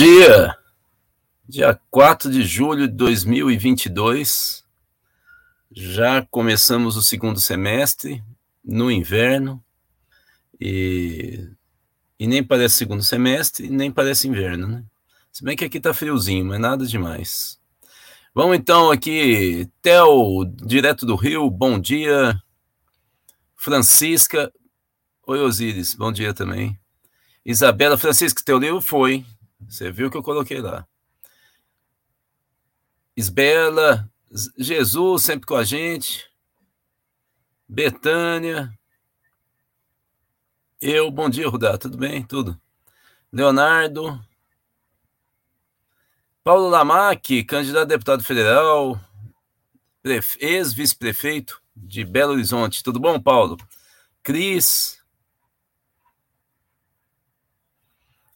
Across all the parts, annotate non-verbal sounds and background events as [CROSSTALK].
Dia! Dia 4 de julho de 2022. Já começamos o segundo semestre no inverno e, e nem parece segundo semestre, nem parece inverno, né? Se bem que aqui tá friozinho, mas nada demais. Vamos então aqui, Theo, direto do Rio, bom dia. Francisca, oi Osíris, bom dia também. Isabela, Francisca, teu livro foi, você viu que eu coloquei lá. Isbela, Jesus sempre com a gente. Betânia. Eu, bom dia, Rudá, tudo bem? Tudo. Leonardo. Paulo Lamac, candidato a deputado federal, ex-vice-prefeito de Belo Horizonte. Tudo bom, Paulo? Cris.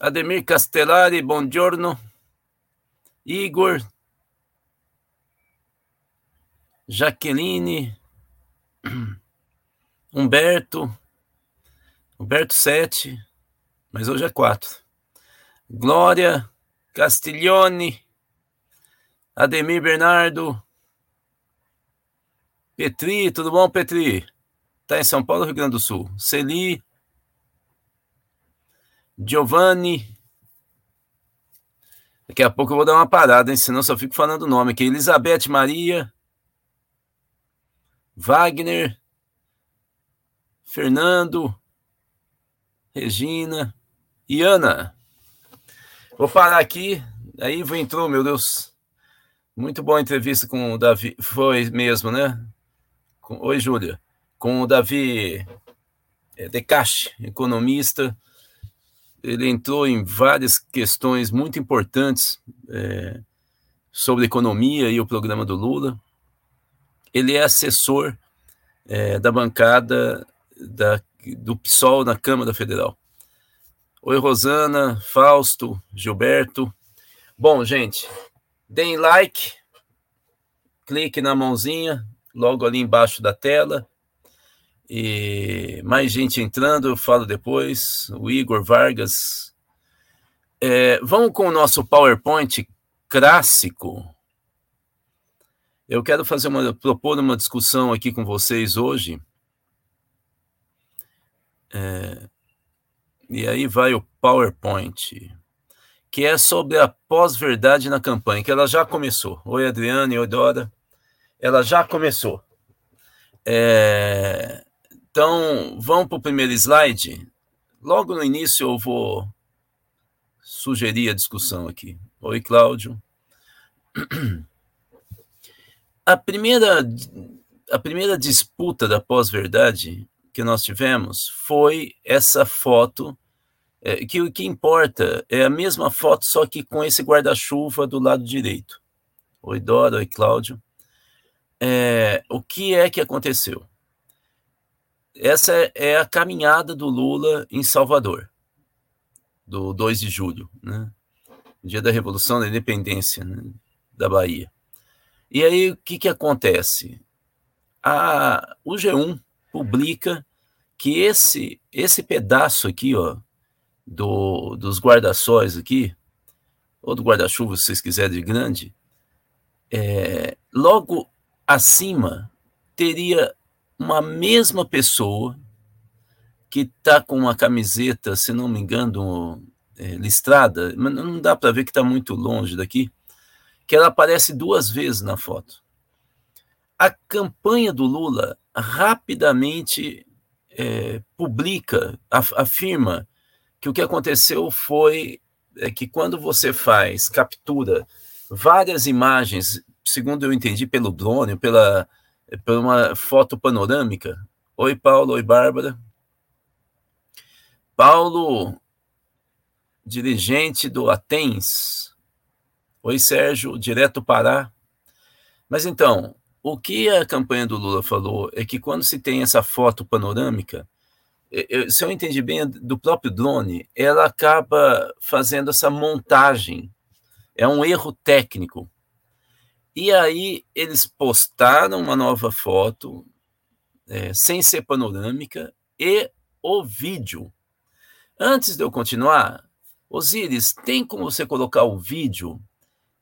Ademir Castellari, buongiorno. Igor. Jaqueline. [CLEARS THROAT] Humberto. Humberto 7, mas hoje é 4. Glória Castiglione. Ademir Bernardo. Petri, tudo bom, Petri? Tá em São Paulo, Rio Grande do Sul. Celi. Giovanni. Daqui a pouco eu vou dar uma parada, hein? senão só fico falando o nome aqui. Elizabeth Maria. Wagner. Fernando. Regina. E Ana. Vou parar aqui. Aí entrou, meu Deus. Muito boa entrevista com o Davi. Foi mesmo, né? Oi, Júlia. Com o Davi é, Decache, economista ele entrou em várias questões muito importantes é, sobre economia e o programa do Lula. Ele é assessor é, da bancada da, do PSOL na Câmara Federal. Oi, Rosana, Fausto, Gilberto. Bom, gente, deem like, clique na mãozinha, logo ali embaixo da tela e mais gente entrando, eu falo depois. O Igor Vargas. É, vamos com o nosso PowerPoint clássico. Eu quero fazer uma, propor uma discussão aqui com vocês hoje. É, e aí vai o PowerPoint, que é sobre a pós-verdade na campanha, que ela já começou. Oi, Adriane, oi, Dora. Ela já começou. É, então, vamos para o primeiro slide. Logo no início eu vou sugerir a discussão aqui. Oi, Cláudio. [CLEARS THROAT] A primeira, a primeira disputa da pós-verdade que nós tivemos foi essa foto, é, que o que importa é a mesma foto, só que com esse guarda-chuva do lado direito. Oi, Dora, oi, Cláudio. É, o que é que aconteceu? Essa é a caminhada do Lula em Salvador, do 2 de julho, né? dia da Revolução da Independência né? da Bahia. E aí o que, que acontece? A, o G1 publica que esse esse pedaço aqui, ó, do, dos guarda-sóis aqui, ou do guarda-chuva, se vocês quiserem, de grande, é, logo acima teria uma mesma pessoa que está com uma camiseta, se não me engano, é, listrada, mas não dá para ver que está muito longe daqui, que ela aparece duas vezes na foto. A campanha do Lula rapidamente é, publica, afirma que o que aconteceu foi é, que quando você faz, captura várias imagens, segundo eu entendi pelo drone, pela é por uma foto panorâmica. Oi, Paulo. Oi, Bárbara. Paulo, dirigente do Atens. Oi, Sérgio, direto Pará. Mas então, o que a campanha do Lula falou é que quando se tem essa foto panorâmica, se eu entendi bem, do próprio drone, ela acaba fazendo essa montagem. É um erro técnico. E aí eles postaram uma nova foto, é, sem ser panorâmica, e o vídeo. Antes de eu continuar, Osiris, tem como você colocar o vídeo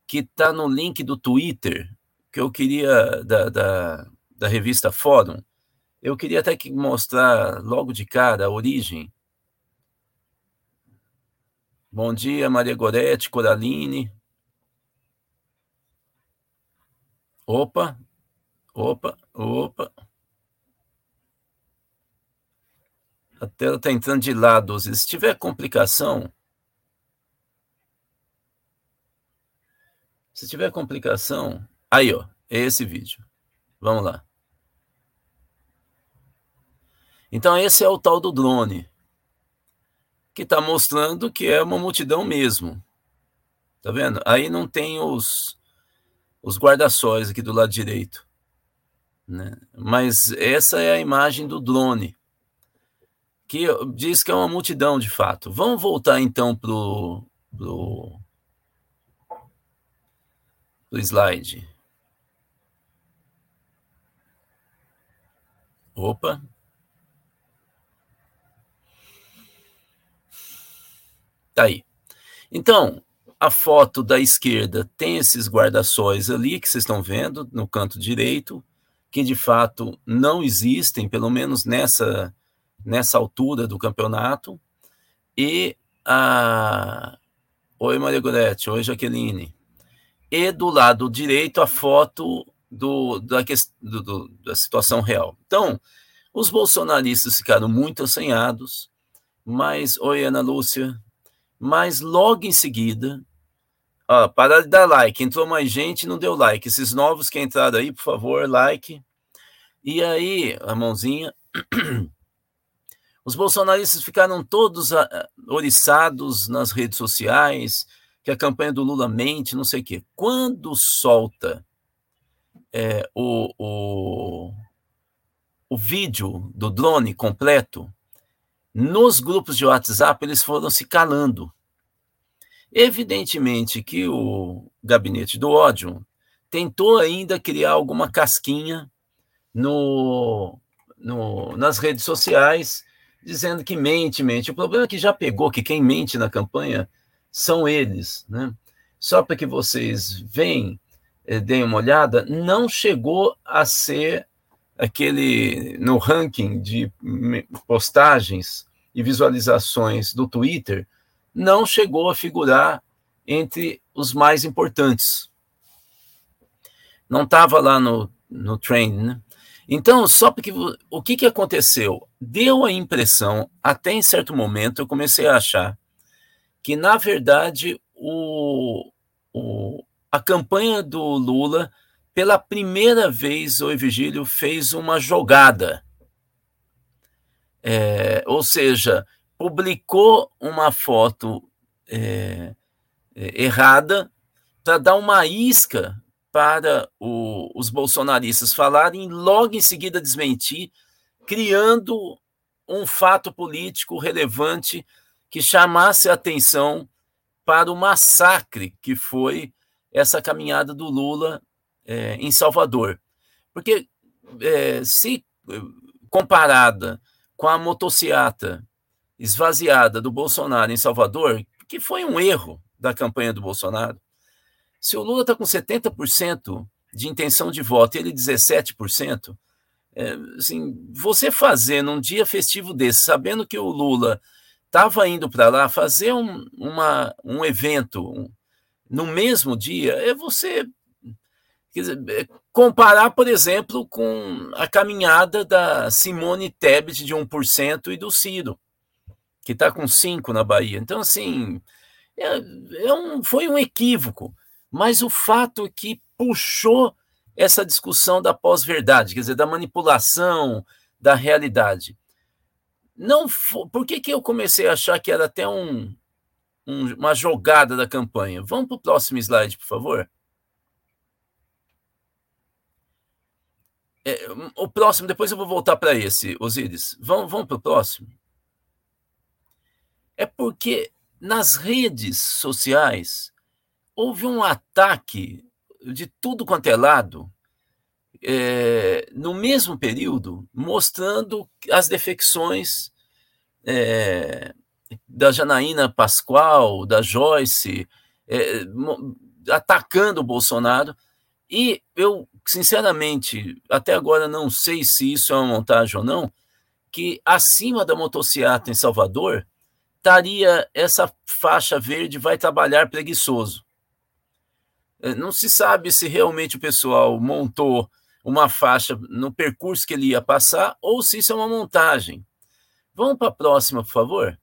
que está no link do Twitter, que eu queria, da, da, da revista Fórum? Eu queria até que mostrar logo de cara a origem. Bom dia, Maria Gorete, Coraline. Opa, opa, opa. A tela está entrando de lado. Se tiver complicação, Se tiver complicação, aí ó, é esse vídeo. Vamos lá. Então esse é o tal do drone, que está mostrando que é uma multidão mesmo. Tá vendo? Aí não tem os, os guarda-sóis aqui do lado direito. Né? Mas essa é a imagem do drone, que diz que é uma multidão de fato. Vamos voltar então para o do slide. Opa. Tá aí. Então, a foto da esquerda tem esses guarda-sóis ali que vocês estão vendo no canto direito, que de fato não existem, pelo menos nessa, nessa altura do campeonato. E a. Oi, Maria Goretti. Oi, Jaqueline e do lado direito a foto do, da, do, do, da situação real. Então, os bolsonaristas ficaram muito assanhados, mas, oi Ana Lúcia, mas logo em seguida, ó, para de dar like, entrou mais gente não deu like, esses novos que entraram aí, por favor, like, e aí, a mãozinha, [CLEARS THROAT] os bolsonaristas ficaram todos oriçados nas redes sociais, que a campanha do Lula mente, não sei o quê. Quando solta é, o, o, o vídeo do drone completo, nos grupos de WhatsApp eles foram se calando. Evidentemente que o gabinete do ódio tentou ainda criar alguma casquinha no, no, nas redes sociais, dizendo que mente, mente. O problema é que já pegou que quem mente na campanha são eles. Né? Só para que vocês veem, eh, deem uma olhada, não chegou a ser aquele no ranking de postagens e visualizações do Twitter, não chegou a figurar entre os mais importantes. Não estava lá no, no trend, né? Então, só porque o que, que aconteceu? Deu a impressão, até em certo momento, eu comecei a achar que, na verdade, o, o, a campanha do Lula, pela primeira vez, o Virgílio fez uma jogada. É, ou seja, publicou uma foto é, é errada para dar uma isca para o, os bolsonaristas falarem e logo em seguida desmentir, criando um fato político relevante que chamasse a atenção para o massacre que foi essa caminhada do Lula é, em Salvador. Porque é, se comparada com a motociata esvaziada do Bolsonaro em Salvador, que foi um erro da campanha do Bolsonaro, se o Lula está com 70% de intenção de voto e ele 17%, é, assim, você fazer num dia festivo desse, sabendo que o Lula estava indo para lá fazer um, uma, um evento um, no mesmo dia, é você dizer, é comparar, por exemplo, com a caminhada da Simone Tebet de 1% e do Ciro, que está com 5% na Bahia. Então, assim, é, é um, foi um equívoco, mas o fato é que puxou essa discussão da pós-verdade, quer dizer, da manipulação da realidade não por que, que eu comecei a achar que era até um, um, uma jogada da campanha? Vamos para o próximo slide, por favor. É, o próximo, depois eu vou voltar para esse, Osíris. Vamos, vamos para o próximo. É porque nas redes sociais houve um ataque de tudo quanto é lado é, no mesmo período, mostrando as defecções é, da Janaína Pascoal, da Joyce, é, atacando o Bolsonaro. E eu, sinceramente, até agora não sei se isso é uma montagem ou não, que acima da motocicleta em Salvador estaria essa faixa verde vai trabalhar preguiçoso. É, não se sabe se realmente o pessoal montou uma faixa no percurso que ele ia passar ou se isso é uma montagem. Vamos para a próxima, por favor.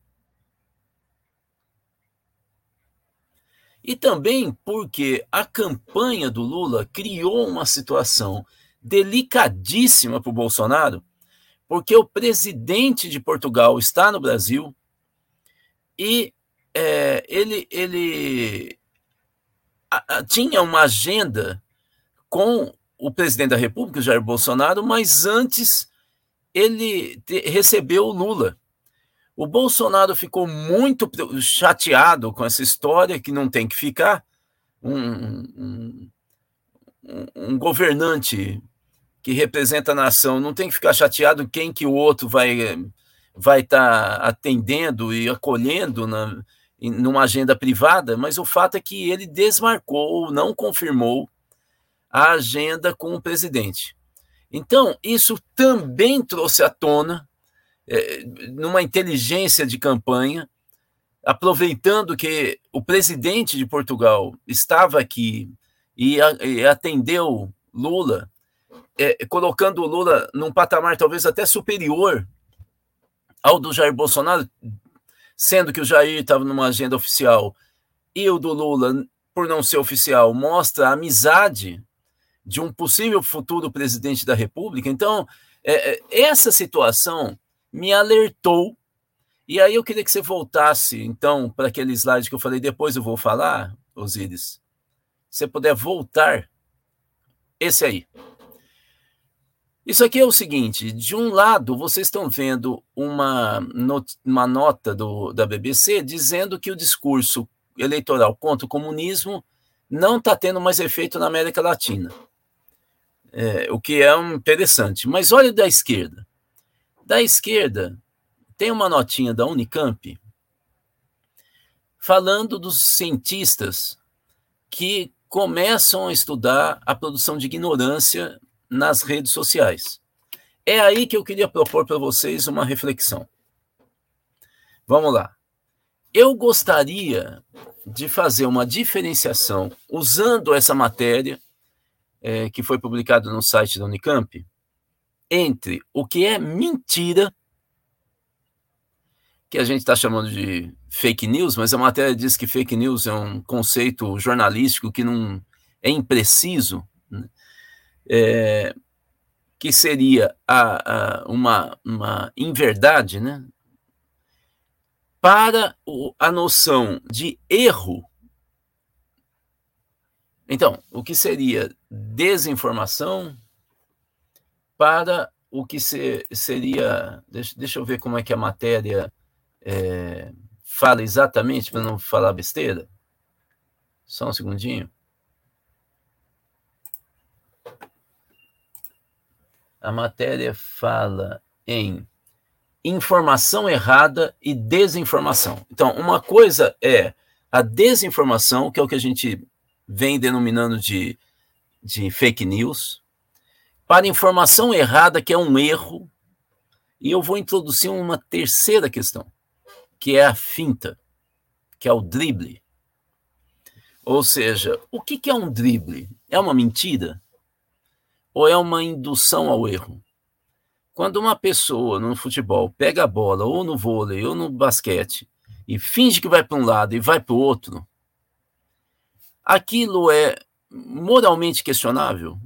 E também porque a campanha do Lula criou uma situação delicadíssima para o Bolsonaro, porque o presidente de Portugal está no Brasil e é, ele, ele a, a, tinha uma agenda com o presidente da República, Jair Bolsonaro, mas antes ele te, recebeu o Lula. O Bolsonaro ficou muito chateado com essa história, que não tem que ficar. Um, um, um, governante que representa a nação não tem que ficar chateado quem que o outro vai vai estar tá atendendo e acolhendo na, numa agenda privada, mas o fato é que ele desmarcou, não confirmou a agenda com o presidente. Então, isso também trouxe à tona é, numa inteligência de campanha, aproveitando que o presidente de Portugal estava aqui e, a, e atendeu Lula, é, colocando o Lula num patamar talvez até superior ao do Jair Bolsonaro, sendo que o Jair estava numa agenda oficial e o do Lula, por não ser oficial, mostra a amizade de um possível futuro presidente da República. Então, é, é essa situação me alertou. E aí eu queria que você voltasse, então, para aquele slide que eu falei, depois eu vou falar, Osíris. Se você puder voltar, esse aí. Isso aqui é o seguinte: de um lado, vocês estão vendo uma, not uma nota do, da BBC dizendo que o discurso eleitoral contra o comunismo não está tendo mais efeito na América Latina. É, o que é interessante. Mas olha da esquerda. Da esquerda, tem uma notinha da Unicamp falando dos cientistas que começam a estudar a produção de ignorância nas redes sociais. É aí que eu queria propor para vocês uma reflexão. Vamos lá. Eu gostaria de fazer uma diferenciação usando essa matéria é, que foi publicada no site da Unicamp entre o que é mentira, que a gente está chamando de fake news, mas a matéria diz que fake news é um conceito jornalístico que não é impreciso? É, que seria a, a, uma, uma inverdade, né? para o, a noção de erro. Então, o que seria desinformação, para o que se, seria. Deixa, deixa eu ver como é que a matéria é, fala exatamente, para não falar besteira. Só um segundinho. A matéria fala em informação errada e desinformação. Então, uma coisa é a desinformação, que é o que a gente vem denominando de, de fake news, para informação errada, que é um erro, e eu vou introduzir uma terceira questão, que é a finta, que é o drible. Ou seja, o que é um drible? É uma mentira? Ou é uma indução ao erro? Quando uma pessoa no futebol pega a bola, ou no vôlei, ou no basquete, e finge que vai para um lado e vai para o outro, aquilo é moralmente questionável?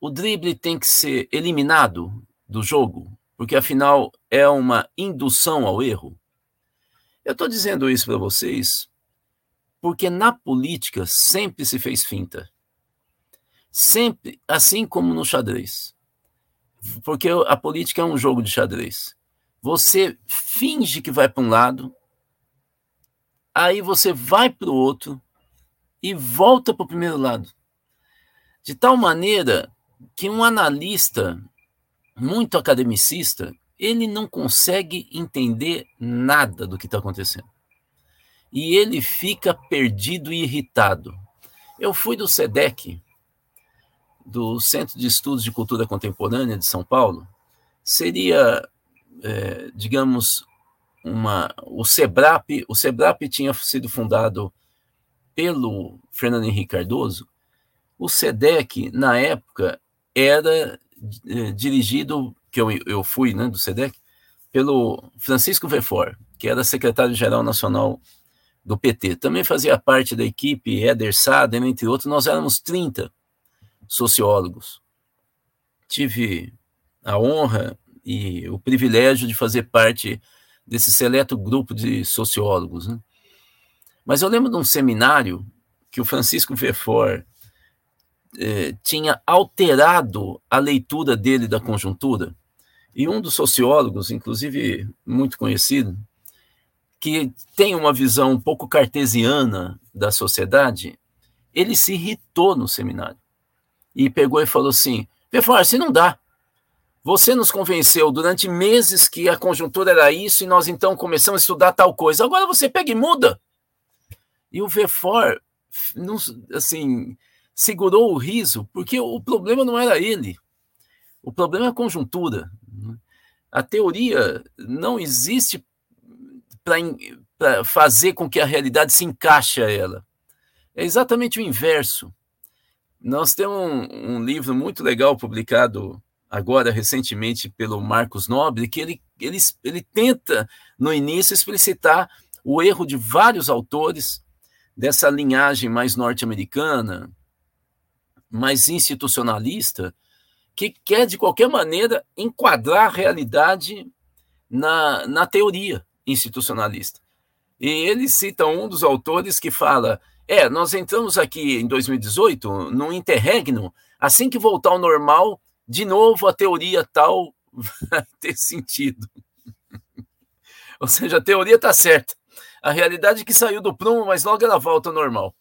o drible tem que ser eliminado do jogo, porque afinal é uma indução ao erro? Eu estou dizendo isso para vocês porque na política sempre se fez finta. Sempre, assim como no xadrez. Porque a política é um jogo de xadrez. Você finge que vai para um lado, aí você vai para o outro e volta para o primeiro lado. De tal maneira que um analista muito academicista, ele não consegue entender nada do que está acontecendo. E ele fica perdido e irritado. Eu fui do SEDEC, do Centro de Estudos de Cultura Contemporânea de São Paulo. Seria, é, digamos, uma, o SEBRAP. O SEBRAP tinha sido fundado pelo Fernando Henrique Cardoso. O SEDEC, na época, era é, dirigido que eu, eu fui né, do SEDEC, pelo Francisco Vefor, que era secretário-geral nacional do PT. Também fazia parte da equipe Éder Sader, entre outros, nós éramos 30 sociólogos. Tive a honra e o privilégio de fazer parte desse seleto grupo de sociólogos. Né? Mas eu lembro de um seminário que o Francisco Vefor eh, tinha alterado a leitura dele da conjuntura e um dos sociólogos, inclusive muito conhecido, que tem uma visão um pouco cartesiana da sociedade, ele se irritou no seminário. E pegou e falou assim: Pefor, se não dá. Você nos convenceu durante meses que a conjuntura era isso e nós então começamos a estudar tal coisa. Agora você pega e muda. E o Vefor, assim, segurou o riso, porque o problema não era ele. O problema é a conjuntura. A teoria não existe para fazer com que a realidade se encaixe a ela. É exatamente o inverso. Nós temos um, um livro muito legal publicado agora recentemente pelo Marcos Nobre, que ele, ele, ele tenta, no início, explicitar o erro de vários autores dessa linhagem mais norte-americana, mais institucionalista, que quer, de qualquer maneira, enquadrar a realidade na, na teoria institucionalista. E ele cita um dos autores que fala: é, nós entramos aqui em 2018 num interregno, assim que voltar ao normal, de novo a teoria tal [LAUGHS] vai ter sentido. [LAUGHS] Ou seja, a teoria está certa. A realidade é que saiu do prumo, mas logo ela volta ao normal.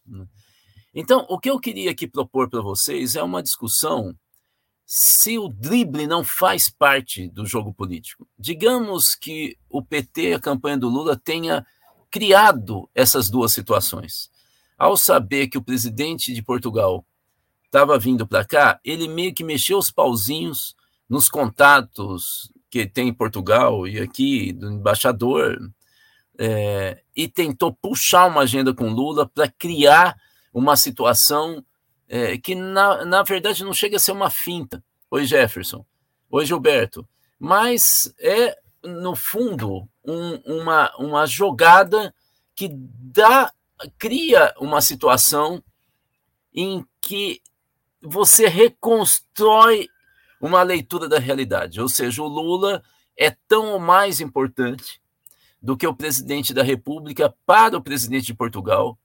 Então, o que eu queria aqui propor para vocês é uma discussão se o drible não faz parte do jogo político. Digamos que o PT, a campanha do Lula, tenha criado essas duas situações. Ao saber que o presidente de Portugal estava vindo para cá, ele meio que mexeu os pauzinhos nos contatos que tem em Portugal e aqui do embaixador é, e tentou puxar uma agenda com Lula para criar uma situação é, que na, na verdade não chega a ser uma finta. Oi, Jefferson. Oi, Gilberto. Mas é, no fundo, um, uma, uma jogada que dá, cria uma situação em que você reconstrói uma leitura da realidade. Ou seja, o Lula é tão ou mais importante do que o presidente da República para o presidente de Portugal,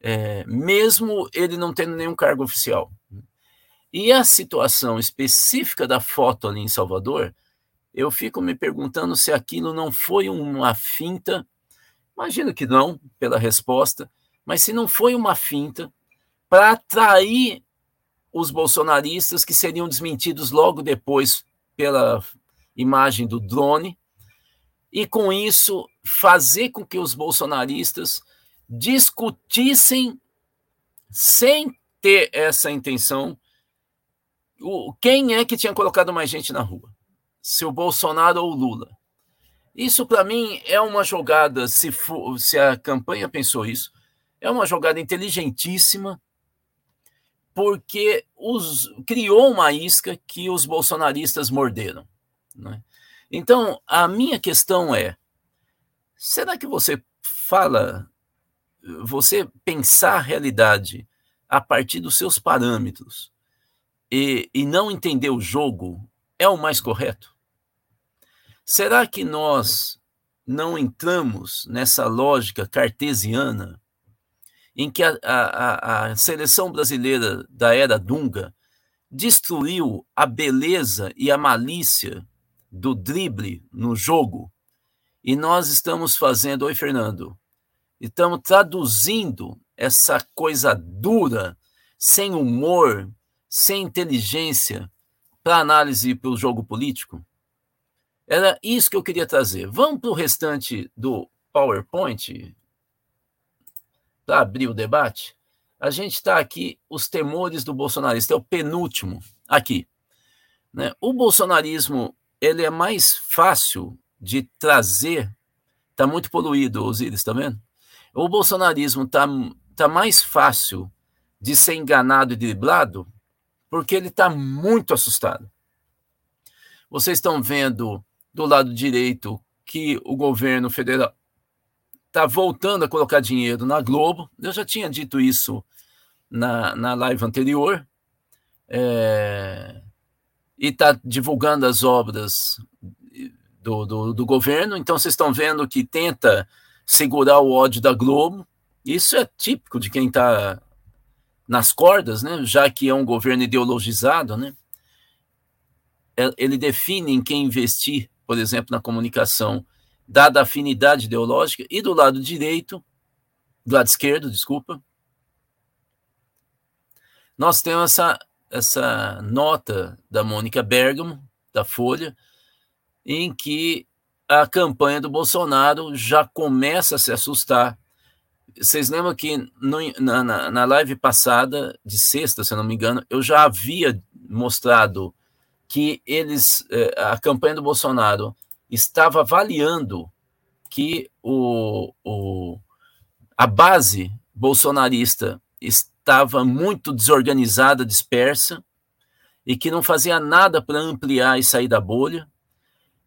é, mesmo ele não tendo nenhum cargo oficial. E a situação específica da foto ali em Salvador, eu fico me perguntando se aquilo não foi uma finta. Imagino que não, pela resposta, mas se não foi uma finta para atrair os bolsonaristas que seriam desmentidos logo depois pela imagem do drone, e com isso fazer com que os bolsonaristas discutissem, sem ter essa intenção, quem é que tinha colocado mais gente na rua? Se o Bolsonaro ou o Lula? Isso, para mim, é uma jogada, se, for, se a campanha pensou isso, é uma jogada inteligentíssima, porque os, criou uma isca que os bolsonaristas morderam. Né? Então, a minha questão é: será que você fala você pensar a realidade a partir dos seus parâmetros e, e não entender o jogo é o mais correto? Será que nós não entramos nessa lógica cartesiana em que a, a, a seleção brasileira da era Dunga destruiu a beleza e a malícia do drible no jogo e nós estamos fazendo, oi Fernando, estamos traduzindo essa coisa dura, sem humor, sem inteligência, para análise para o jogo político? Era isso que eu queria trazer. Vamos para o restante do PowerPoint para abrir o debate. A gente está aqui, os temores do bolsonarista, é o penúltimo aqui. Né? O bolsonarismo ele é mais fácil de trazer, está muito poluído, Osiris, está vendo? O bolsonarismo está tá mais fácil de ser enganado e driblado porque ele está muito assustado. Vocês estão vendo do lado direito que o governo federal está voltando a colocar dinheiro na Globo. Eu já tinha dito isso na, na live anterior. É, e está divulgando as obras do, do, do, governo. Então, vocês estão vendo que tenta segurar o ódio da Globo. Isso é típico de quem está nas cordas, né? já que é um governo ideologizado. Né? É, ele define em quem investir, por exemplo, na comunicação dada a afinidade ideológica, e do lado direito, do lado esquerdo, desculpa, nós temos essa, essa nota da Mônica Bergamo, da Folha, em que a campanha do Bolsonaro já começa a se assustar. Vocês lembram que no, na, na, live passada, de sexta, se não me engano, eu já havia mostrado que eles, eh, a campanha do Bolsonaro estava avaliando que o, o, a base bolsonarista estava muito desorganizada, dispersa, e que não fazia nada para ampliar e sair da bolha.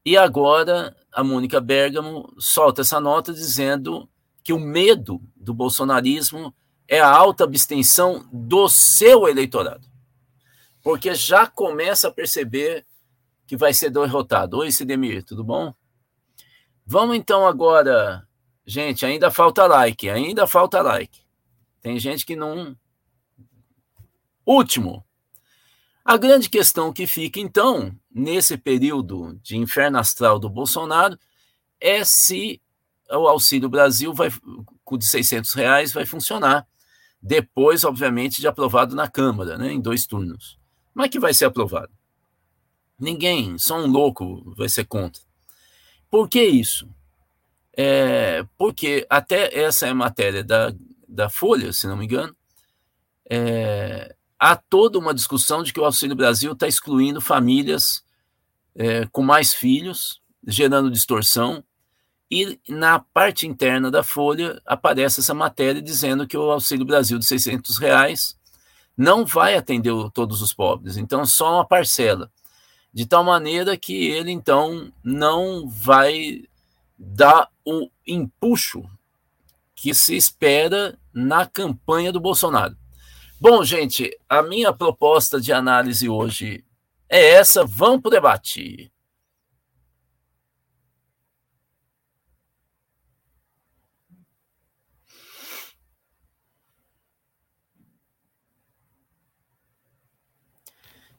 E agora a Mônica Bergamo solta essa nota dizendo que o medo do bolsonarismo é a alta abstenção do seu eleitorado. Porque já começa a perceber que vai ser derrotado. Oi, Sidemir, tudo bom? Vamos então agora, gente, ainda falta like, ainda falta like. Tem gente que não. Último. A grande questão que fica, então, nesse período de inferno astral do Bolsonaro, é se o Auxílio Brasil vai, de 600 reais vai funcionar. Depois, obviamente, de aprovado na Câmara, né, em dois turnos. Como é que vai ser aprovado? Ninguém, só um louco vai ser contra. Por que isso? É, porque até essa é matéria da, da Folha, se não me engano, é, há toda uma discussão de que o Auxílio Brasil está excluindo famílias é, com mais filhos, gerando distorção, e na parte interna da Folha aparece essa matéria dizendo que o Auxílio Brasil de 600 reais não vai atender todos os pobres, então só uma parcela de tal maneira que ele então não vai dar o empuxo que se espera na campanha do Bolsonaro. Bom, gente, a minha proposta de análise hoje é essa. Vamos para o debate.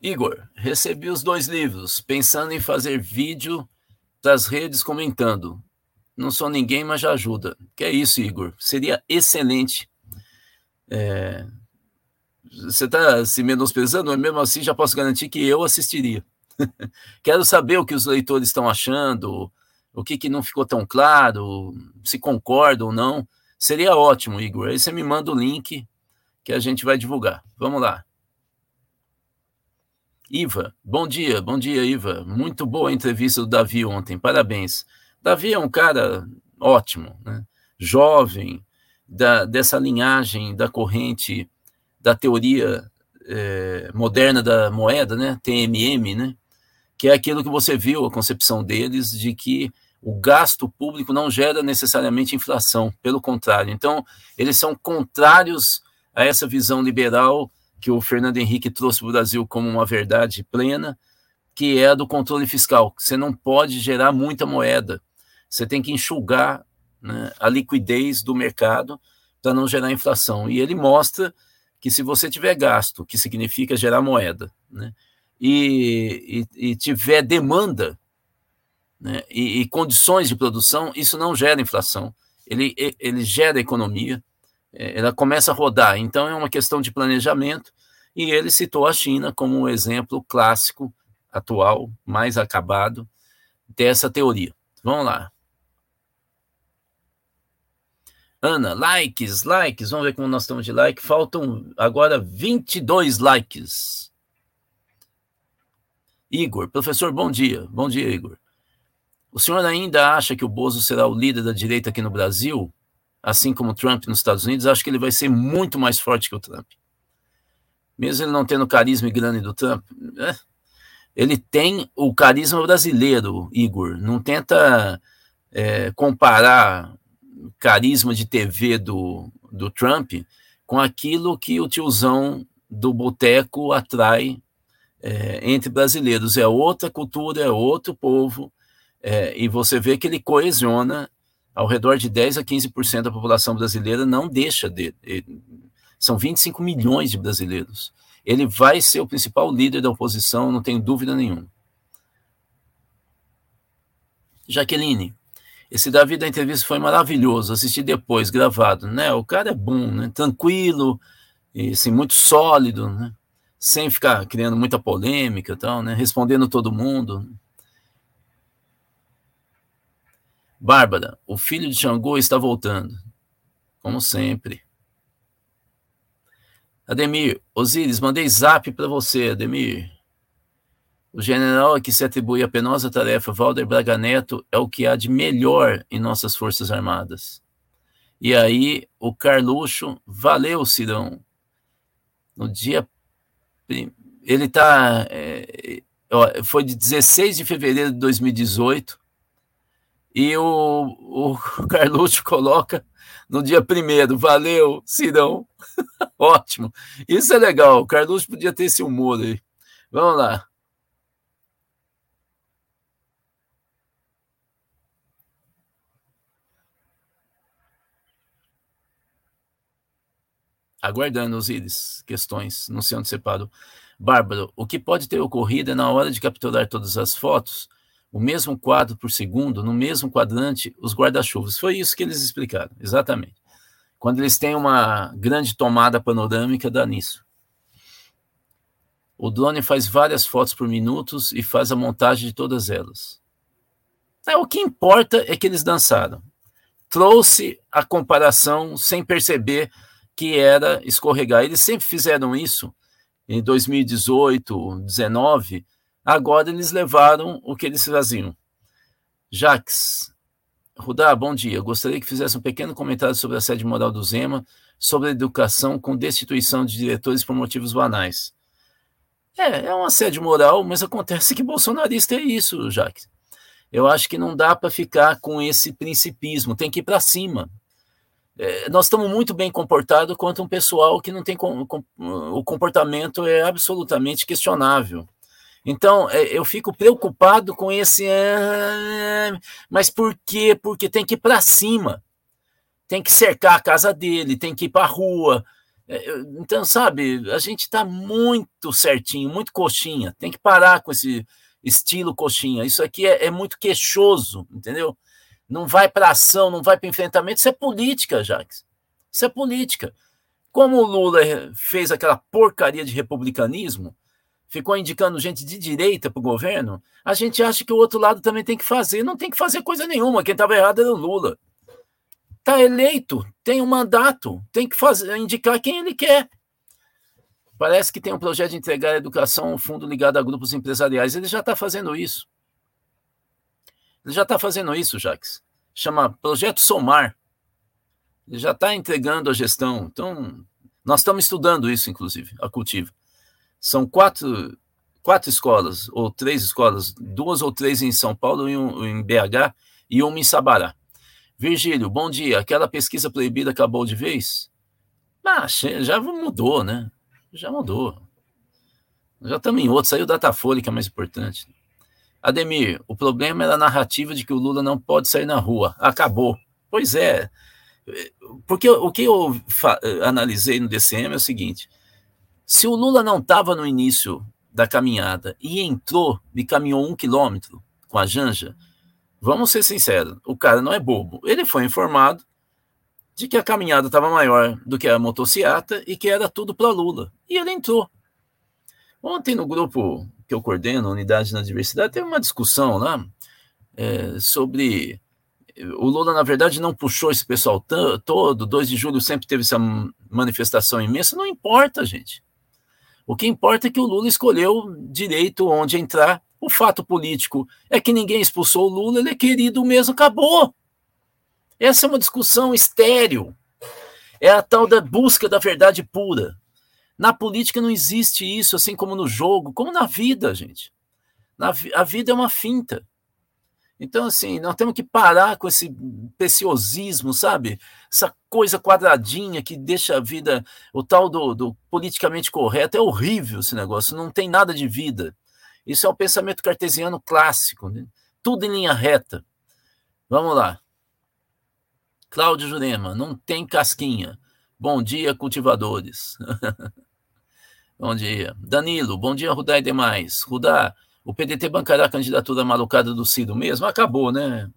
Igor, recebi os dois livros, pensando em fazer vídeo das redes comentando. Não sou ninguém, mas já ajuda. Que é isso, Igor? Seria excelente. É... Você está se menosprezando, mas mesmo assim já posso garantir que eu assistiria. [LAUGHS] Quero saber o que os leitores estão achando, o que, que não ficou tão claro, se concordam ou não. Seria ótimo, Igor. Aí você me manda o link que a gente vai divulgar. Vamos lá. Iva, bom dia, bom dia, Iva. Muito boa a entrevista do Davi ontem, parabéns. Davi é um cara ótimo, né? jovem, da, dessa linhagem da corrente da teoria é, moderna da moeda, né? TMM, né? que é aquilo que você viu, a concepção deles de que o gasto público não gera necessariamente inflação, pelo contrário. Então, eles são contrários a essa visão liberal que o Fernando Henrique trouxe para o Brasil como uma verdade plena, que é a do controle fiscal. Você não pode gerar muita moeda, você tem que enxugar né, a liquidez do mercado para não gerar inflação. E ele mostra que se você tiver gasto, que significa gerar moeda, né, e, e, e, tiver demanda né, e, e, condições de produção, isso não gera inflação, ele, ele gera economia, ela começa a rodar. Então é uma questão de planejamento e ele citou a China como um exemplo clássico, atual, mais acabado, dessa teoria. Vamos lá. Ana, likes, likes. Vamos ver como nós estamos de like. Faltam agora 22 likes. Igor, professor, bom dia. Bom dia, Igor. O senhor ainda acha que o Bozo será o líder da direita aqui no Brasil, assim como o Trump nos Estados Unidos? Acho que ele vai ser muito mais forte que o Trump. Mesmo ele não tendo o carisma e grana do Trump, né? ele tem o carisma brasileiro, Igor. Não tenta é, comparar carisma de TV do, do Trump com aquilo que o tiozão do boteco atrai é, entre brasileiros. É outra cultura, é outro povo, é, e você vê que ele coesiona ao redor de 10 a 15% da população brasileira, não deixa de. São 25 milhões de brasileiros. Ele vai ser o principal líder da oposição, não tenho dúvida nenhuma. Jaqueline, esse Davi da entrevista foi maravilhoso, assisti depois, gravado, né? O cara é bom, né? Tranquilo, e, assim, muito sólido, né? sem ficar criando muita polêmica tal, né? Respondendo todo mundo. Bárbara, o filho de Xangô está voltando. Como sempre. Ademir, Osíris, mandei zap para você, Ademir. O general a que se atribui a penosa tarefa, Valder Braga Neto, é o que há de melhor em nossas Forças Armadas. E aí, o Carluxo, valeu, Cirão. No dia ele está. É, foi de 16 de fevereiro de 2018 e o, o [LAUGHS] Carluxo coloca no dia primeiro. Valeu, Cirão. [LAUGHS] Ótimo. Isso é legal. O Carluxo podia ter esse humor aí. Vamos lá. aguardando os íris, questões, não sei onde você parou. Bárbaro, o que pode ter ocorrido é na hora de capturar todas as fotos, o mesmo quadro por segundo, no mesmo quadrante, os guarda-chuvas. Foi isso que eles explicaram, exatamente. Quando eles têm uma grande tomada panorâmica, dá nisso. O drone faz várias fotos por minutos e faz a montagem de todas elas. É, o que importa é que eles dançaram. Trouxe a comparação sem perceber que era escorregar. Eles sempre fizeram isso em 2018, 19. Agora eles levaram o que eles faziam. Jax, Rudá, bom dia. Gostaria que fizesse um pequeno comentário sobre a sede moral do Zema, sobre a educação com destituição de diretores por motivos banais. É, é uma sede moral, mas acontece que bolsonarista é isso, Jax. Eu acho que não dá para ficar com esse principismo, tem que ir para cima é, nós estamos muito bem comportados quanto um pessoal que não tem com, com, o comportamento é absolutamente questionável. Então, é, eu fico preocupado com esse. É, mas por quê? Porque tem que ir para cima, tem que cercar a casa dele, tem que ir para a rua. É, então, sabe, a gente está muito certinho, muito coxinha, tem que parar com esse estilo coxinha. Isso aqui é, é muito queixoso, entendeu? não vai para ação, não vai para enfrentamento, isso é política, Jacques. Isso é política. Como o Lula fez aquela porcaria de republicanismo, ficou indicando gente de direita para o governo, a gente acha que o outro lado também tem que fazer. Não tem que fazer coisa nenhuma. Quem estava errado era o Lula. Está eleito, tem um mandato, tem que fazer, indicar quem ele quer. Parece que tem um projeto de entregar a educação ao fundo ligado a grupos empresariais. Ele já está fazendo isso. Ele já está fazendo isso, Jax. Chama Projeto Somar. Ele já está entregando a gestão. Então, nós estamos estudando isso, inclusive, a Cultiva. São quatro, quatro escolas, ou três escolas, duas ou três em São Paulo, e um, em BH e uma em Sabará. Virgílio, bom dia. Aquela pesquisa proibida acabou de vez? Ah, já mudou, né? Já mudou. Já estamos em outro. Saiu Datafolha, que é mais importante. Ademir, o problema era a narrativa de que o Lula não pode sair na rua. Acabou. Pois é. Porque o que eu analisei no DCM é o seguinte: se o Lula não estava no início da caminhada e entrou e caminhou um quilômetro com a Janja, vamos ser sinceros, o cara não é bobo. Ele foi informado de que a caminhada estava maior do que a motociata e que era tudo para Lula. E ele entrou. Ontem no grupo que eu coordeno, Unidade na Diversidade, teve uma discussão lá. é, sobre. O Lula, na verdade, não puxou esse pessoal todo. 2 de julho sempre teve essa manifestação imensa. Não importa, gente. O que importa é que o Lula escolheu direito onde entrar. O fato político é que ninguém expulsou o Lula, ele é querido mesmo, acabou. Essa é uma discussão estéril. É a tal da busca da verdade pura. Na política não existe isso, assim como no jogo, como na vida, gente. Na, a vida é uma finta. Então, assim, nós temos que parar com esse preciosismo, sabe? Essa coisa quadradinha que deixa a vida, o tal do, do, politicamente correto, é horrível esse negócio, não tem nada de vida. Isso é o pensamento cartesiano clássico, né? tudo em linha reta. Vamos lá. Cláudio Jurema, não tem casquinha. Bom dia, cultivadores. [LAUGHS] bom dia. Danilo, bom dia, Rudá e demais. Rudá, o PDT bancará a candidatura malucada do Ciro mesmo? Acabou, né,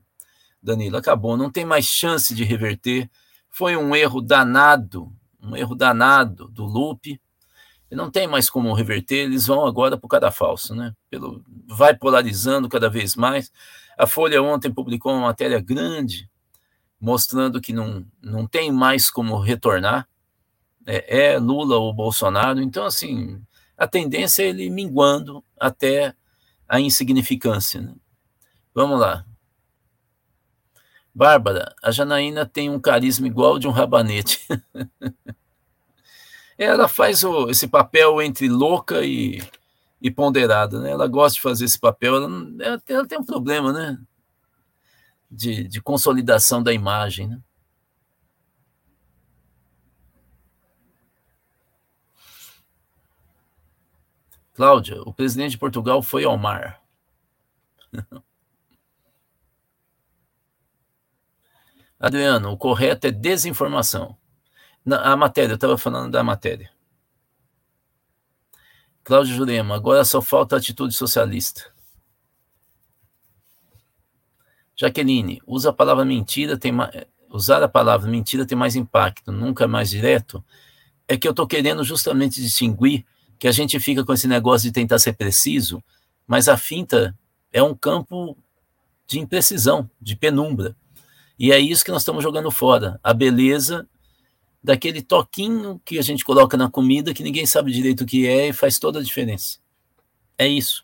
Danilo? Acabou. Não tem mais chance de reverter. Foi um erro danado, um erro danado do Lupe. Não tem mais como reverter. Eles vão agora para o cadafalso, né? Pelo, vai polarizando cada vez mais. A Folha ontem publicou uma matéria grande mostrando que não, não tem mais como retornar. É, é Lula ou Bolsonaro. Então, assim, a tendência é ele minguando até a insignificância. Né? Vamos lá. Bárbara, a Janaína tem um carisma igual de um rabanete. [LAUGHS] ela faz o, esse papel entre louca e, e ponderada, né? Ela gosta de fazer esse papel, ela, ela, tem um problema, né? De, de consolidação da imagem, né? Cláudia, o presidente de Portugal foi ao mar. [LAUGHS] Adriano, o correto é desinformação. Na, a matéria, eu estava falando da matéria. Cláudio Jurema, agora só falta atitude socialista. Jaqueline, usa a palavra mentira, tem usar a palavra mentira tem mais impacto, nunca mais direto. É que eu estou querendo justamente distinguir que a gente fica com esse negócio de tentar ser preciso, mas a finta é um campo de imprecisão, de penumbra. E é isso que nós estamos jogando fora. A beleza daquele toquinho que a gente coloca na comida que ninguém sabe direito o que é e faz toda a diferença. É isso.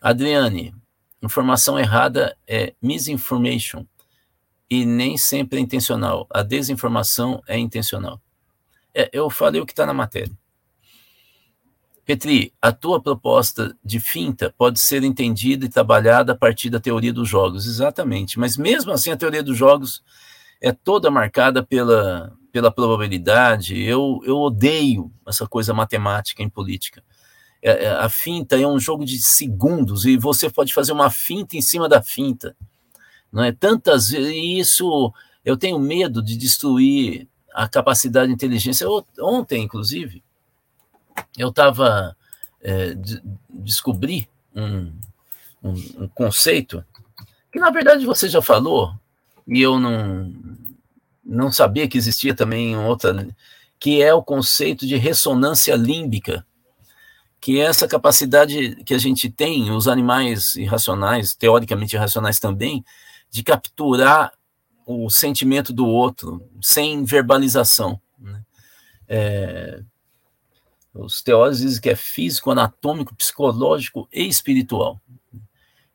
Adriane, informação errada é misinformation e nem sempre é intencional. A desinformação é intencional. É, eu falei o que está na matéria. Petri, a tua proposta de finta pode ser entendida e trabalhada a partir da teoria dos jogos, exatamente. Mas mesmo assim, a teoria dos jogos é toda marcada pela, pela probabilidade. Eu, eu odeio essa coisa matemática em política. É, é, a finta é um jogo de segundos e você pode fazer uma finta em cima da finta. Não é tantas vezes isso eu tenho medo de destruir a capacidade de inteligência. Eu, ontem, inclusive, eu estava é, de, descobri um, um, um, conceito que na verdade você já falou e eu não não sabia que existia também outra que é o conceito de ressonância límbica que é essa capacidade que a gente tem os animais irracionais teoricamente irracionais também de capturar o sentimento do outro sem verbalização né? é, os teóricos dizem que é físico, anatômico, psicológico e espiritual.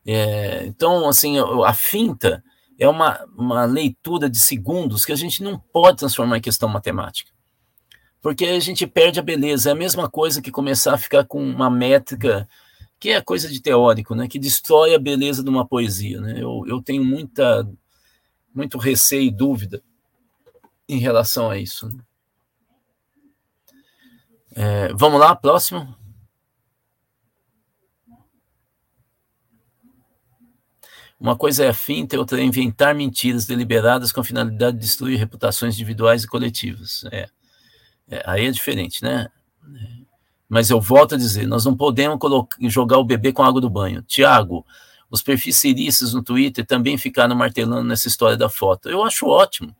É, então, assim, a finta é uma, uma leitura de segundos que a gente não pode transformar em questão matemática. Porque a gente perde a beleza. É a mesma coisa que começar a ficar com uma métrica que é coisa de teórico, né? Que destrói a beleza de uma poesia, né? Eu, eu tenho muita, muito receio e dúvida em relação a isso. Né? É, vamos lá, próximo. Uma coisa é a finta, outra é inventar mentiras deliberadas com a finalidade de destruir reputações individuais e coletivas. É, é, aí é diferente, né? Mas eu volto a dizer, nós não podemos jogar o bebê com água do banho. Tiago, os perfis ciristas no Twitter também ficaram martelando nessa história da foto. Eu acho ótimo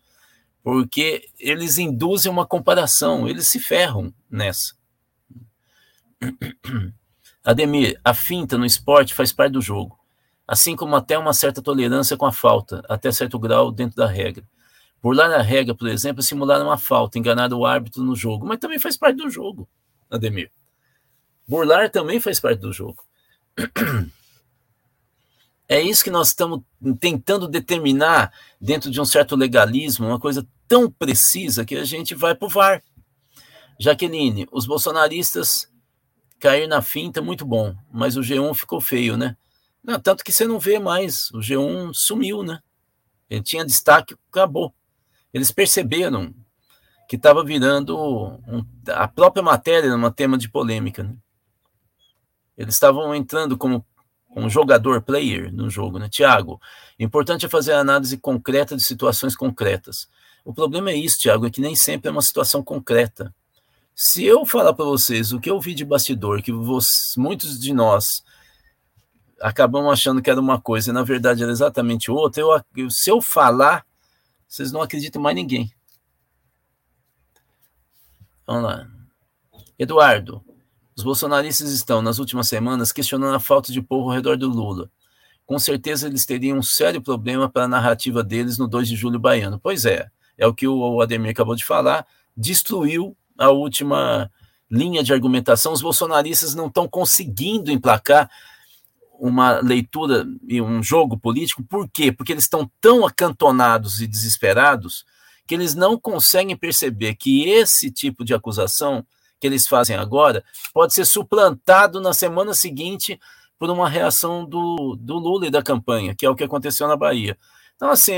porque eles induzem uma comparação, eles se ferram nessa. Ademir, a finta no esporte faz parte do jogo. assim como até uma certa tolerância com a falta, até certo grau dentro da regra. Burlar a regra, por exemplo, é simular uma falta, enganar o árbitro no jogo, mas também faz parte do jogo, Ademir. Burlar também faz parte do jogo. É isso que nós estamos tentando determinar dentro de um certo legalismo, uma coisa tão precisa que a gente vai para o VAR. Jaqueline, os bolsonaristas caíram na finta, muito bom, mas o G1 ficou feio, né? Não, tanto que você não vê mais, o G1 sumiu, né? Ele tinha destaque, acabou. Eles perceberam que estava virando um, a própria matéria numa tema de polêmica, né? Eles estavam entrando como um jogador, player no jogo, né? Tiago, importante é fazer a análise concreta de situações concretas. O problema é isso, Tiago, é que nem sempre é uma situação concreta. Se eu falar para vocês o que eu vi de bastidor, que vocês, muitos de nós acabam achando que era uma coisa e na verdade era exatamente outra, eu, se eu falar, vocês não acreditam mais ninguém. Vamos lá. Eduardo, os bolsonaristas estão, nas últimas semanas, questionando a falta de povo ao redor do Lula. Com certeza eles teriam um sério problema para a narrativa deles no 2 de julho baiano. Pois é, é o que o Ademir acabou de falar, destruiu a última linha de argumentação. Os bolsonaristas não estão conseguindo emplacar uma leitura e um jogo político. Por quê? Porque eles estão tão acantonados e desesperados que eles não conseguem perceber que esse tipo de acusação que eles fazem agora pode ser suplantado na semana seguinte por uma reação do, do Lula e da campanha, que é o que aconteceu na Bahia. Então, assim,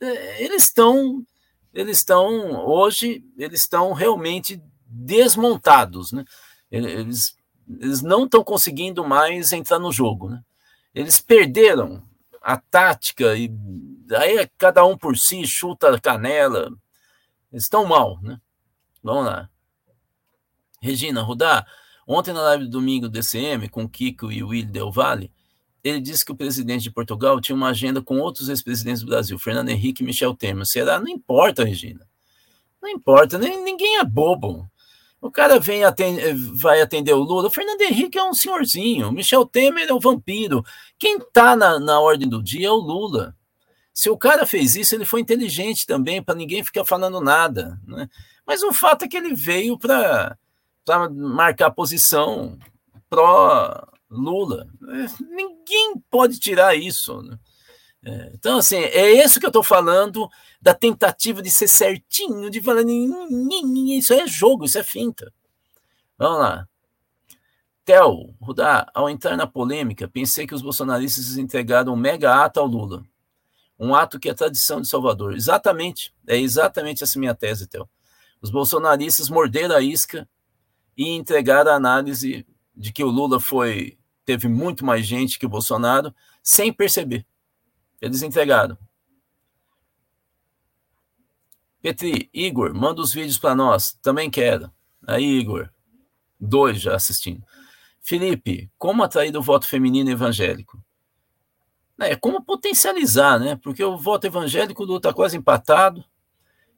é, eles estão, eles estão, hoje, eles estão realmente desmontados, né? Eles, eles não estão conseguindo mais entrar no jogo, né? Eles perderam a tática e aí é cada um por si chuta a canela. Eles estão mal, né? Vamos lá. Regina Rudá, ontem na live do domingo do DCM, com Kiko e Will Del Valle, ele disse que o presidente de Portugal tinha uma agenda com outros ex-presidentes do Brasil, Fernando Henrique e Michel Temer. Será? Não importa, Regina. Não importa, nem, ninguém é bobo. O cara vem vai atender o Lula. O Fernando Henrique é um senhorzinho. O Michel Temer é um vampiro. Quem está na, na ordem do dia é o Lula. Se o cara fez isso, ele foi inteligente também, para ninguém ficar falando nada. Né? Mas o fato é que ele veio para marcar posição pró-Lula. Ninguém pode tirar isso. Né? É, então, assim, é isso que eu estou falando da tentativa de ser certinho, de falar, isso é jogo, isso é finta. Vamos lá. Theo, Rudá, ao entrar na polêmica, pensei que os bolsonaristas entregaram um mega ato ao Lula. Um ato que é tradição de Salvador. Exatamente, é exatamente essa minha tese, Theo. Os bolsonaristas morderam a isca e entregar a análise de que o Lula foi teve muito mais gente que o Bolsonaro sem perceber. Eles entregaram. Petri, Igor, manda os vídeos para nós. Também quero. Aí, Igor. Dois já assistindo. Felipe, como atrair o voto feminino evangélico? É como potencializar, né? Porque o voto evangélico está quase empatado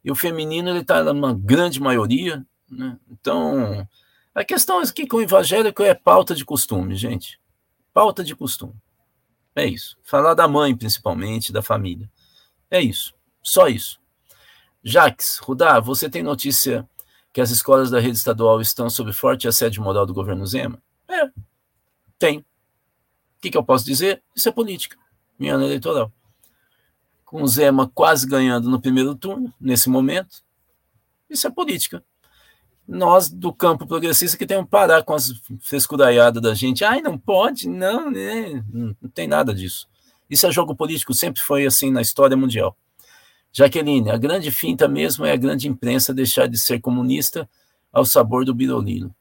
e o feminino ele está numa grande maioria, né? Então a questão é que com o evangélico é pauta de costume, gente. Pauta de costume. É isso. Falar da mãe, principalmente, da família. É isso. Só isso. Jaques, Rudá, você tem notícia que as escolas da rede estadual estão sob forte assédio moral do governo Zema? É, tem. O que, que eu posso dizer? Isso é política. Minha ano eleitoral. Com o Zema quase ganhando no primeiro turno, nesse momento, isso é política nós do campo progressista que temos que parar com as frescuraiadas da gente. Ai, não pode, não, né? não, tem nada disso. Isso é jogo político, sempre foi assim na história mundial. Jaqueline, a grande finta mesmo é a grande imprensa deixar de ser comunista ao sabor do birolino.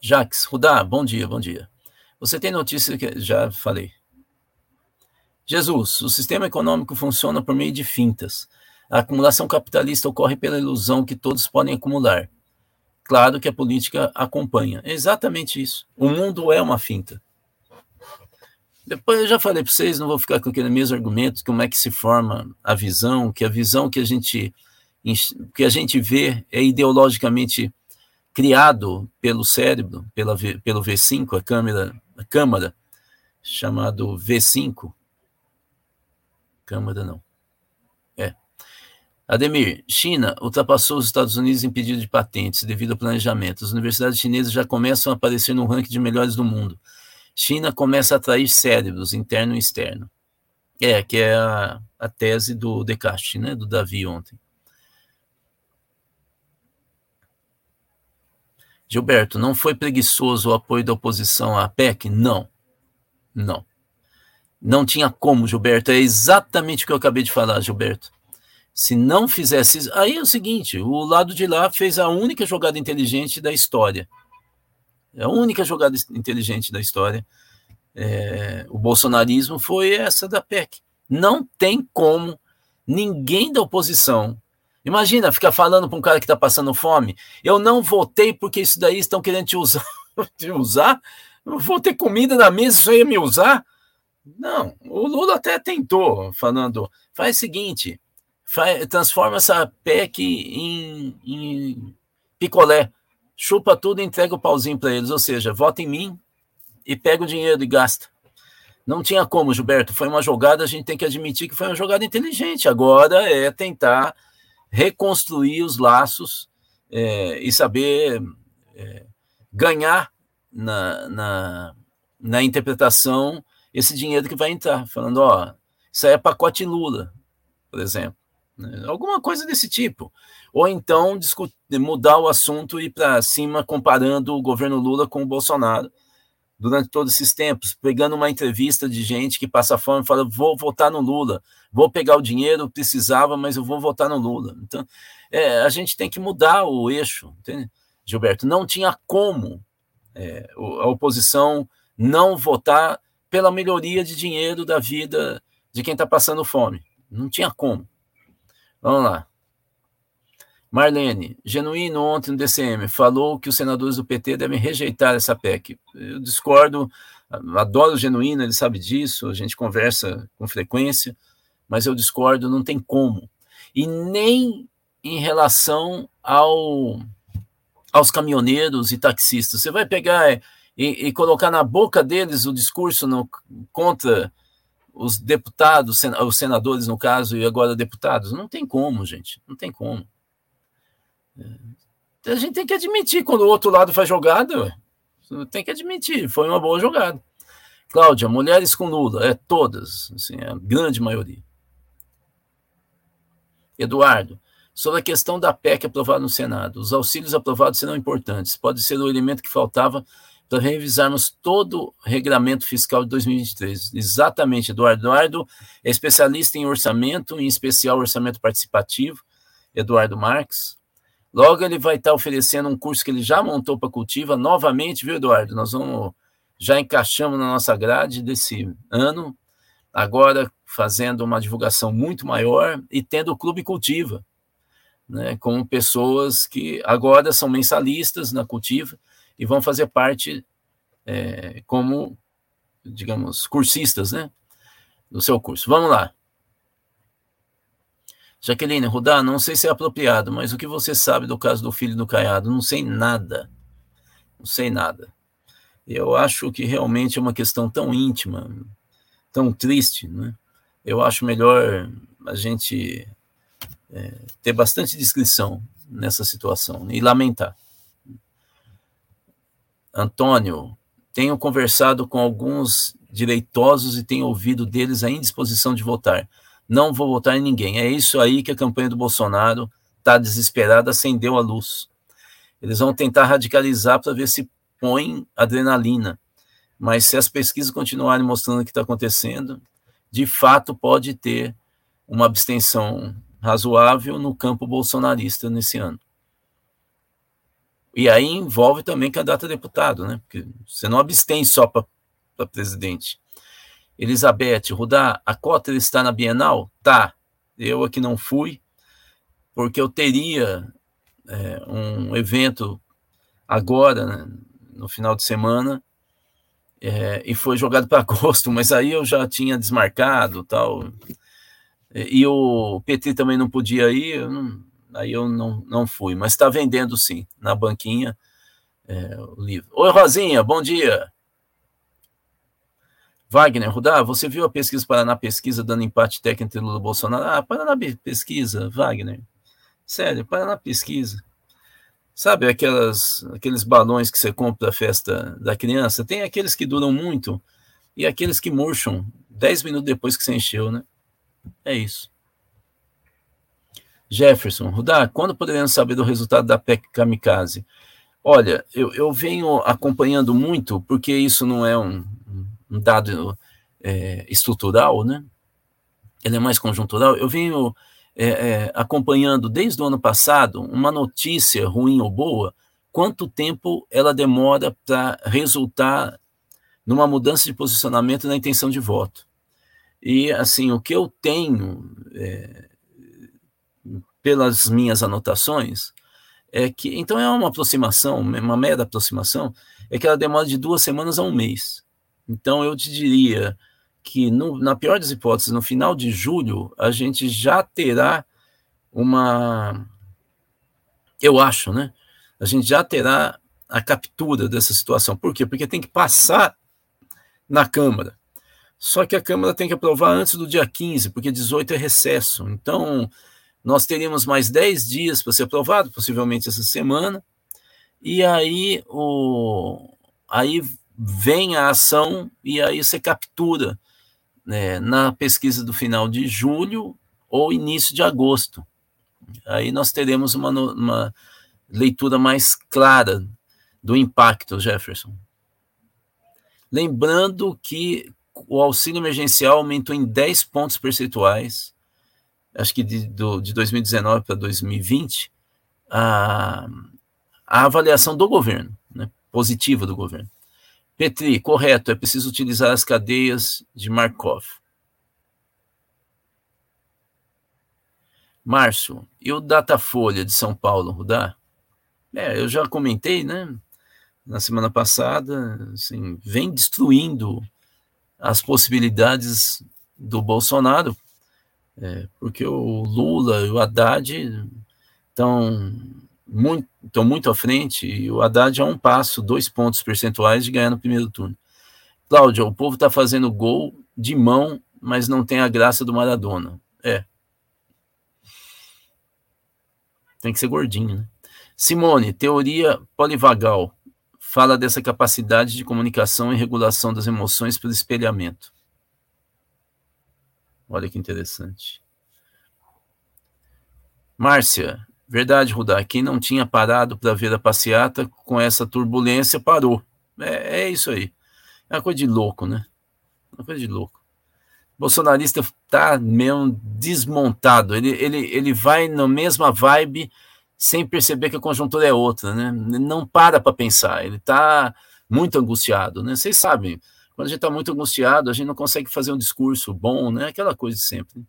Jaques, Rudá, bom dia, bom dia. Você tem notícia que já falei. Jesus, o sistema econômico funciona por meio de fintas. A acumulação capitalista ocorre pela ilusão que todos podem acumular. Claro que a política acompanha. É exatamente isso. O mundo é uma finta. Depois eu já falei para vocês, não vou ficar com aquele mesmo argumento, como é que se forma a visão, que a visão que a gente que a gente vê é ideologicamente criado pelo cérebro, pela, pelo V5, a câmera, a câmara, chamado V5. Câmara não. Ademir, China ultrapassou os Estados Unidos em pedido de patentes devido ao planejamento. As universidades chinesas já começam a aparecer no ranking de melhores do mundo. China começa a atrair cérebros, interno e externo. É, que é a, a tese do Descartes, né, do Davi ontem. Gilberto, não foi preguiçoso o apoio da oposição à PEC? Não. Não. Não tinha como, Gilberto. É exatamente o que eu acabei de falar, Gilberto. Se não fizesse. Aí é o seguinte: o lado de lá fez a única jogada inteligente da história. É a única jogada inteligente da história. É, o bolsonarismo foi essa da PEC. Não tem como ninguém da oposição Imagina ficar falando para um cara que está passando fome. Eu não votei porque isso daí estão querendo te usar. [LAUGHS] te usar? Eu vou ter comida na mesa, isso aí ia me usar? Não, o Lula até tentou, falando, faz o seguinte, transforma essa PEC em, em picolé, chupa tudo e entrega o pauzinho para eles, ou seja, vota em mim e pega o dinheiro e gasta. Não tinha como, Gilberto, foi uma jogada, a gente tem que admitir que foi uma jogada inteligente, agora é tentar reconstruir os laços é, e saber é, ganhar na, na, na, interpretação esse dinheiro que vai entrar, falando, ó, isso aí é pacote Lula, por exemplo. Né? Alguma coisa desse tipo. Ou então mudar o assunto e ir para cima comparando o governo Lula com o Bolsonaro durante todos esses tempos, pegando uma entrevista de gente que passa fome e fala: vou votar no Lula, vou pegar o dinheiro, precisava, mas eu vou votar no Lula. Então, é, a gente tem que mudar o eixo, entende? Gilberto. Não tinha como é, a oposição não votar pela melhoria de dinheiro da vida de quem está passando fome. Não tinha como. Vamos lá. Marlene, Genuíno ontem no DCM falou que os senadores do PT devem rejeitar essa PEC. Eu discordo, adoro o Genuíno, ele sabe disso, a gente conversa com frequência, mas eu discordo, não tem como. E nem em relação ao, aos caminhoneiros e taxistas. Você vai pegar e, e colocar na boca deles o discurso no, contra os deputados, os senadores, no caso, e agora deputados? Não tem como, gente, não tem como. A gente tem que admitir quando o outro lado faz jogada, tem que admitir, foi uma boa jogada. Cláudia, mulheres com Lula, é todas, assim, a grande maioria. Eduardo, sobre a questão da PEC aprovada no Senado, os auxílios aprovados serão importantes, pode ser o elemento que faltava para revisarmos todo o regramento fiscal de 2023. Exatamente, Eduardo. Eduardo é especialista em orçamento, em especial orçamento participativo, Eduardo Marques. Logo ele vai estar oferecendo um curso que ele já montou para Cultiva novamente, viu, Eduardo? Nós vamos já encaixamos na nossa grade desse ano, agora fazendo uma divulgação muito maior e tendo o Clube Cultiva, né, com pessoas que agora são mensalistas na Cultiva e vão fazer parte é, como, digamos, cursistas, né, do seu curso. Vamos lá. Jaqueline, Rudá, não sei se é apropriado, mas o que você sabe do caso do filho do Caiado? Não sei nada. Não sei nada. Eu acho que realmente é uma questão tão íntima, tão triste, né? Eu acho melhor a gente é, ter bastante discrição nessa situação e lamentar. Antônio, tenho conversado com alguns direitosos e tenho ouvido deles a indisposição de votar não vou votar em ninguém. É isso aí que a campanha do Bolsonaro está desesperada, acendeu a luz. Eles vão tentar radicalizar para ver se põe adrenalina. Mas se as pesquisas continuarem mostrando o que está acontecendo, de fato pode ter uma abstenção razoável no campo bolsonarista nesse ano. E aí envolve também candidato a deputado, né? Porque você não abstém só para presidente. Elizabeth, Rudá, a cota está na Bienal? Tá. Eu aqui não fui, porque eu teria é, um evento agora, né, no final de semana, é, e foi jogado para [LAUGHS] agosto, mas aí eu já tinha desmarcado tal. E o PT também não podia ir, eu não, aí eu não, não fui, mas está vendendo sim, na banquinha, é, o livro. Oi, Rosinha, bom dia. Wagner, Rudá, você viu a pesquisa Paraná Pesquisa dando empate técnico entre Lula e Bolsonaro? Ah, Paraná Pesquisa, Wagner. Sério, Paraná Pesquisa. Sabe aquelas, aqueles balões que você compra para festa da criança? Tem aqueles que duram muito e aqueles que murcham 10 minutos depois que você encheu, né? É isso. Jefferson, Rudá, quando poderemos saber do resultado da PEC Kamikaze? Olha, eu, eu venho acompanhando muito, porque isso não é um, um dado é, estrutural, né? Ele é mais conjuntural. Eu venho é, é, acompanhando desde o ano passado uma notícia ruim ou boa, quanto tempo ela demora para resultar numa mudança de posicionamento na intenção de voto. E assim, o que eu tenho é, pelas minhas anotações é que então é uma aproximação, uma mera aproximação, é que ela demora de duas semanas a um mês. Então, eu te diria que, no, na pior das hipóteses, no final de julho, a gente já terá uma. Eu acho, né? A gente já terá a captura dessa situação. Por quê? Porque tem que passar na Câmara. Só que a Câmara tem que aprovar antes do dia 15, porque 18 é recesso. Então, nós teríamos mais 10 dias para ser aprovado, possivelmente essa semana. E aí, o, aí vem a ação e aí você captura né, na pesquisa do final de julho ou início de agosto. Aí nós teremos uma, uma leitura mais clara do impacto, Jefferson. Lembrando que o auxílio emergencial aumentou em 10 pontos percentuais, acho que de, do, de 2019 para 2020, a, a avaliação do governo, né, positiva do governo. Petri, correto, é preciso utilizar as cadeias de Markov. Márcio, e o Datafolha de São Paulo, Rudá? É, eu já comentei, né, na semana passada, assim, vem destruindo as possibilidades do Bolsonaro, é, porque o Lula e o Haddad estão muito, estão muito à frente e o Haddad é um passo, dois pontos percentuais de ganhar no primeiro turno. Cláudia, o povo está fazendo gol de mão, mas não tem a graça do Maradona. É. Tem que ser gordinho, né? Simone, teoria polivagal. Fala dessa capacidade de comunicação e regulação das emoções pelo espelhamento. Olha que interessante. Márcia, Verdade, Rudá. Quem não tinha parado para ver a passeata com essa turbulência parou. É, é, isso aí. É uma coisa de louco, né? Uma coisa de louco. O bolsonarista tá mesmo desmontado. Ele, ele, ele vai na mesma vibe sem perceber que a conjuntura é outra, né? Ele não para para pensar. Ele tá muito angustiado, né? Vocês sabem, quando a gente está muito angustiado, a gente não consegue fazer um discurso bom, né? Aquela coisa de sempre. Né?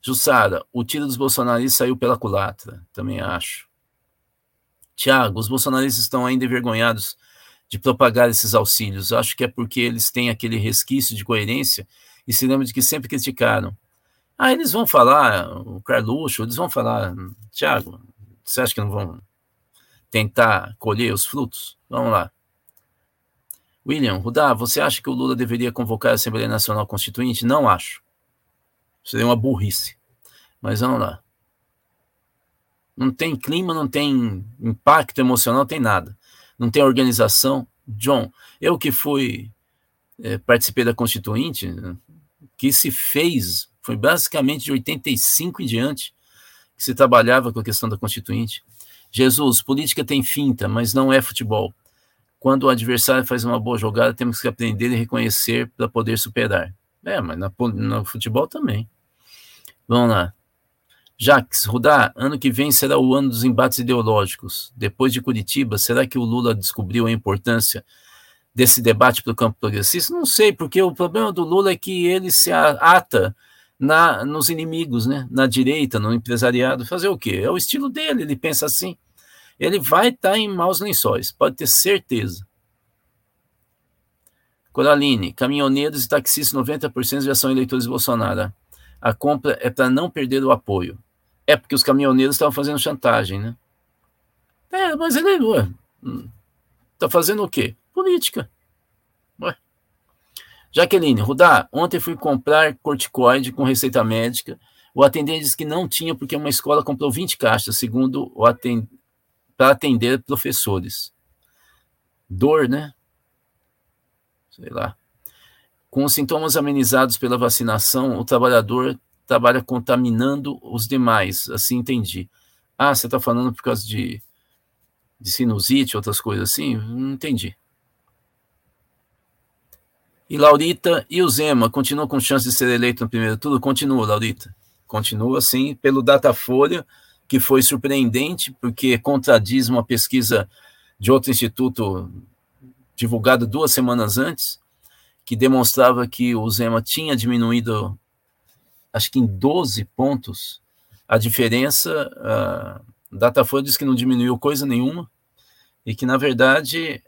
Jussara, o tiro dos bolsonaristas saiu pela culatra, também acho. Tiago, os bolsonaristas estão ainda envergonhados de propagar esses auxílios. Acho que é porque eles têm aquele resquício de coerência e se lembram de que sempre criticaram. Ah, eles vão falar, o Carluxo, eles vão falar, Tiago, você acha que não vão tentar colher os frutos? Vamos lá. William, Rudá, você acha que o Lula deveria convocar a Assembleia Nacional Constituinte? Não acho. Seria uma burrice. Mas vamos lá. Não tem clima, não tem impacto emocional, não tem nada. Não tem organização. John, eu que fui, é, participei da Constituinte, que se fez, foi basicamente de 85 em diante que se trabalhava com a questão da Constituinte. Jesus, política tem finta, mas não é futebol. Quando o adversário faz uma boa jogada, temos que aprender e reconhecer para poder superar. É, mas na, no futebol também. Vamos lá. Jacques, Rudá, ano que vem será o ano dos embates ideológicos. Depois de Curitiba, será que o Lula descobriu a importância desse debate para o campo progressista? Não sei, porque o problema do Lula é que ele se ata na, nos inimigos, né? na direita, no empresariado. Fazer o quê? É o estilo dele, ele pensa assim. Ele vai estar tá em maus lençóis, pode ter certeza. Coraline, caminhoneiros e taxistas, 90% já são eleitores de Bolsonaro a compra é para não perder o apoio. É porque os caminhoneiros estavam fazendo chantagem, né? É, mas ele ué, hum, fazendo o quê? Política. Ué. Jaqueline, Rudá, ontem fui comprar corticoide com receita médica. O atendente disse que não tinha porque uma escola comprou 20 caixas, segundo o atend... para atender professores. Dor, né? Sei lá. Com os sintomas amenizados pela vacinação, o trabalhador trabalha contaminando os demais. Assim entendi. Ah, você está falando por causa de, de sinusite, outras coisas assim? Não entendi. E Laurita e o Zema continuam com chance de ser eleito no primeiro turno? Continua, Laurita. Continua, sim, pelo Datafolha, que foi surpreendente, porque contradiz uma pesquisa de outro instituto divulgada duas semanas antes, que demonstrava que o Zema tinha diminuído, acho que em 12 pontos, a diferença. A Datafolha diz que não diminuiu coisa nenhuma, e que, na verdade,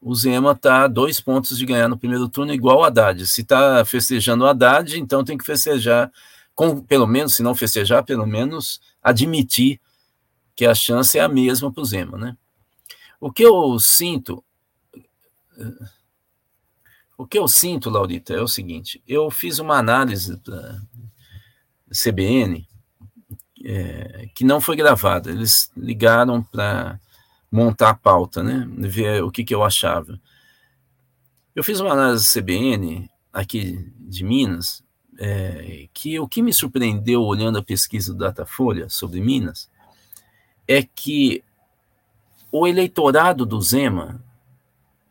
o Zema está dois pontos de ganhar no primeiro turno, igual o Haddad. Se está festejando o Haddad, então tem que festejar, com, pelo menos, se não festejar, pelo menos admitir que a chance é a mesma para o Zema. Né? O que eu sinto. O que eu sinto, Laurita, é o seguinte: eu fiz uma análise da CBN é, que não foi gravada. Eles ligaram para montar a pauta, né? Ver o que, que eu achava. Eu fiz uma análise CBN aqui de Minas, é, que o que me surpreendeu olhando a pesquisa do Datafolha sobre Minas é que o eleitorado do Zema,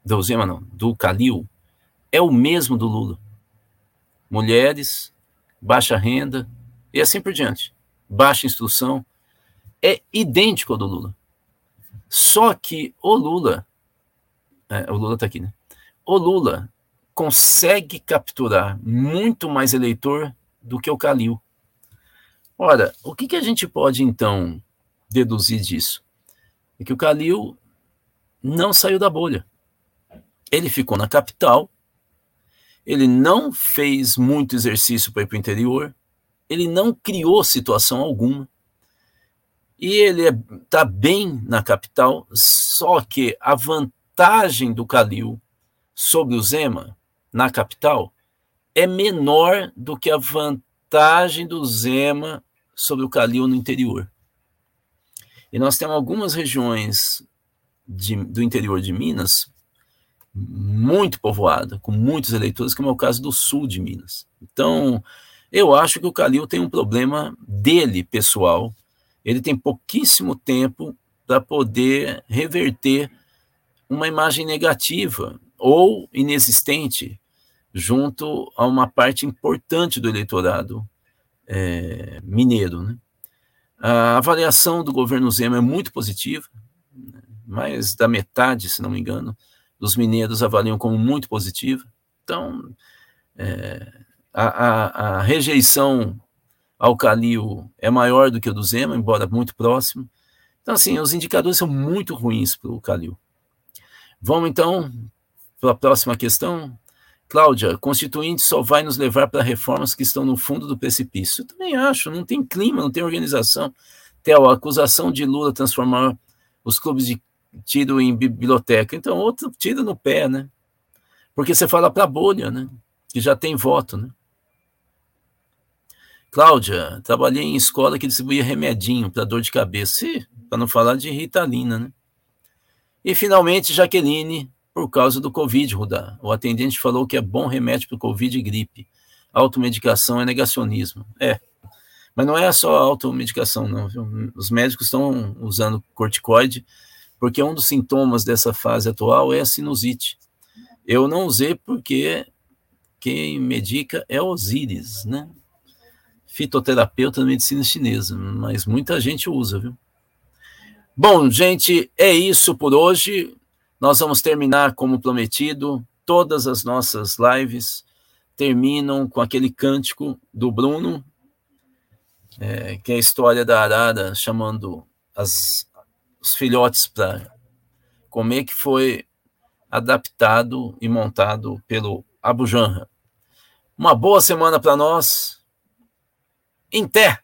do Zema não, do Calil, é o mesmo do Lula. Mulheres, baixa renda e assim por diante. Baixa instrução. É idêntico ao do Lula. Só que o Lula, é, o Lula está aqui, né? O Lula consegue capturar muito mais eleitor do que o Calil. Ora, o que, que a gente pode então deduzir disso? É que o Calil não saiu da bolha. Ele ficou na capital, ele não fez muito exercício para ir para o interior, ele não criou situação alguma. E ele está é, bem na capital, só que a vantagem do Calil sobre o Zema na capital é menor do que a vantagem do Zema sobre o Calil no interior. E nós temos algumas regiões de, do interior de Minas muito povoada, com muitos eleitores, como é o caso do sul de Minas. Então, eu acho que o Calil tem um problema dele, pessoal, ele tem pouquíssimo tempo para poder reverter uma imagem negativa ou inexistente junto a uma parte importante do eleitorado é, mineiro. Né? A avaliação do governo Zema é muito positiva, mais da metade, se não me engano, dos mineiros avaliam como muito positiva. Então, é, a, a, a rejeição ao Calil é maior do que o do Zema, embora muito próximo. Então, assim, os indicadores são muito ruins para o Calil. Vamos, então, para a próxima questão. Cláudia, constituinte só vai nos levar para reformas que estão no fundo do precipício. Eu também acho, não tem clima, não tem organização. Theo, a acusação de Lula transformar os clubes de tiro em biblioteca. Então, outro tiro no pé, né? Porque você fala para a bolha, né? Que já tem voto, né? Cláudia, trabalhei em escola que distribuía remedinho para dor de cabeça, para não falar de ritalina, né? E finalmente, Jaqueline, por causa do Covid, Rudá. O atendente falou que é bom remédio para o Covid e gripe. Automedicação é negacionismo. É. Mas não é só automedicação, não. Viu? Os médicos estão usando corticoide, porque um dos sintomas dessa fase atual é a sinusite. Eu não usei porque quem medica é Osíris, né? fitoterapeuta da medicina chinesa, mas muita gente usa, viu? Bom, gente, é isso por hoje. Nós vamos terminar como prometido. Todas as nossas lives terminam com aquele cântico do Bruno, é, que é a história da arara chamando as, os filhotes para comer, que foi adaptado e montado pelo Abu Janra. Uma boa semana para nós em pé.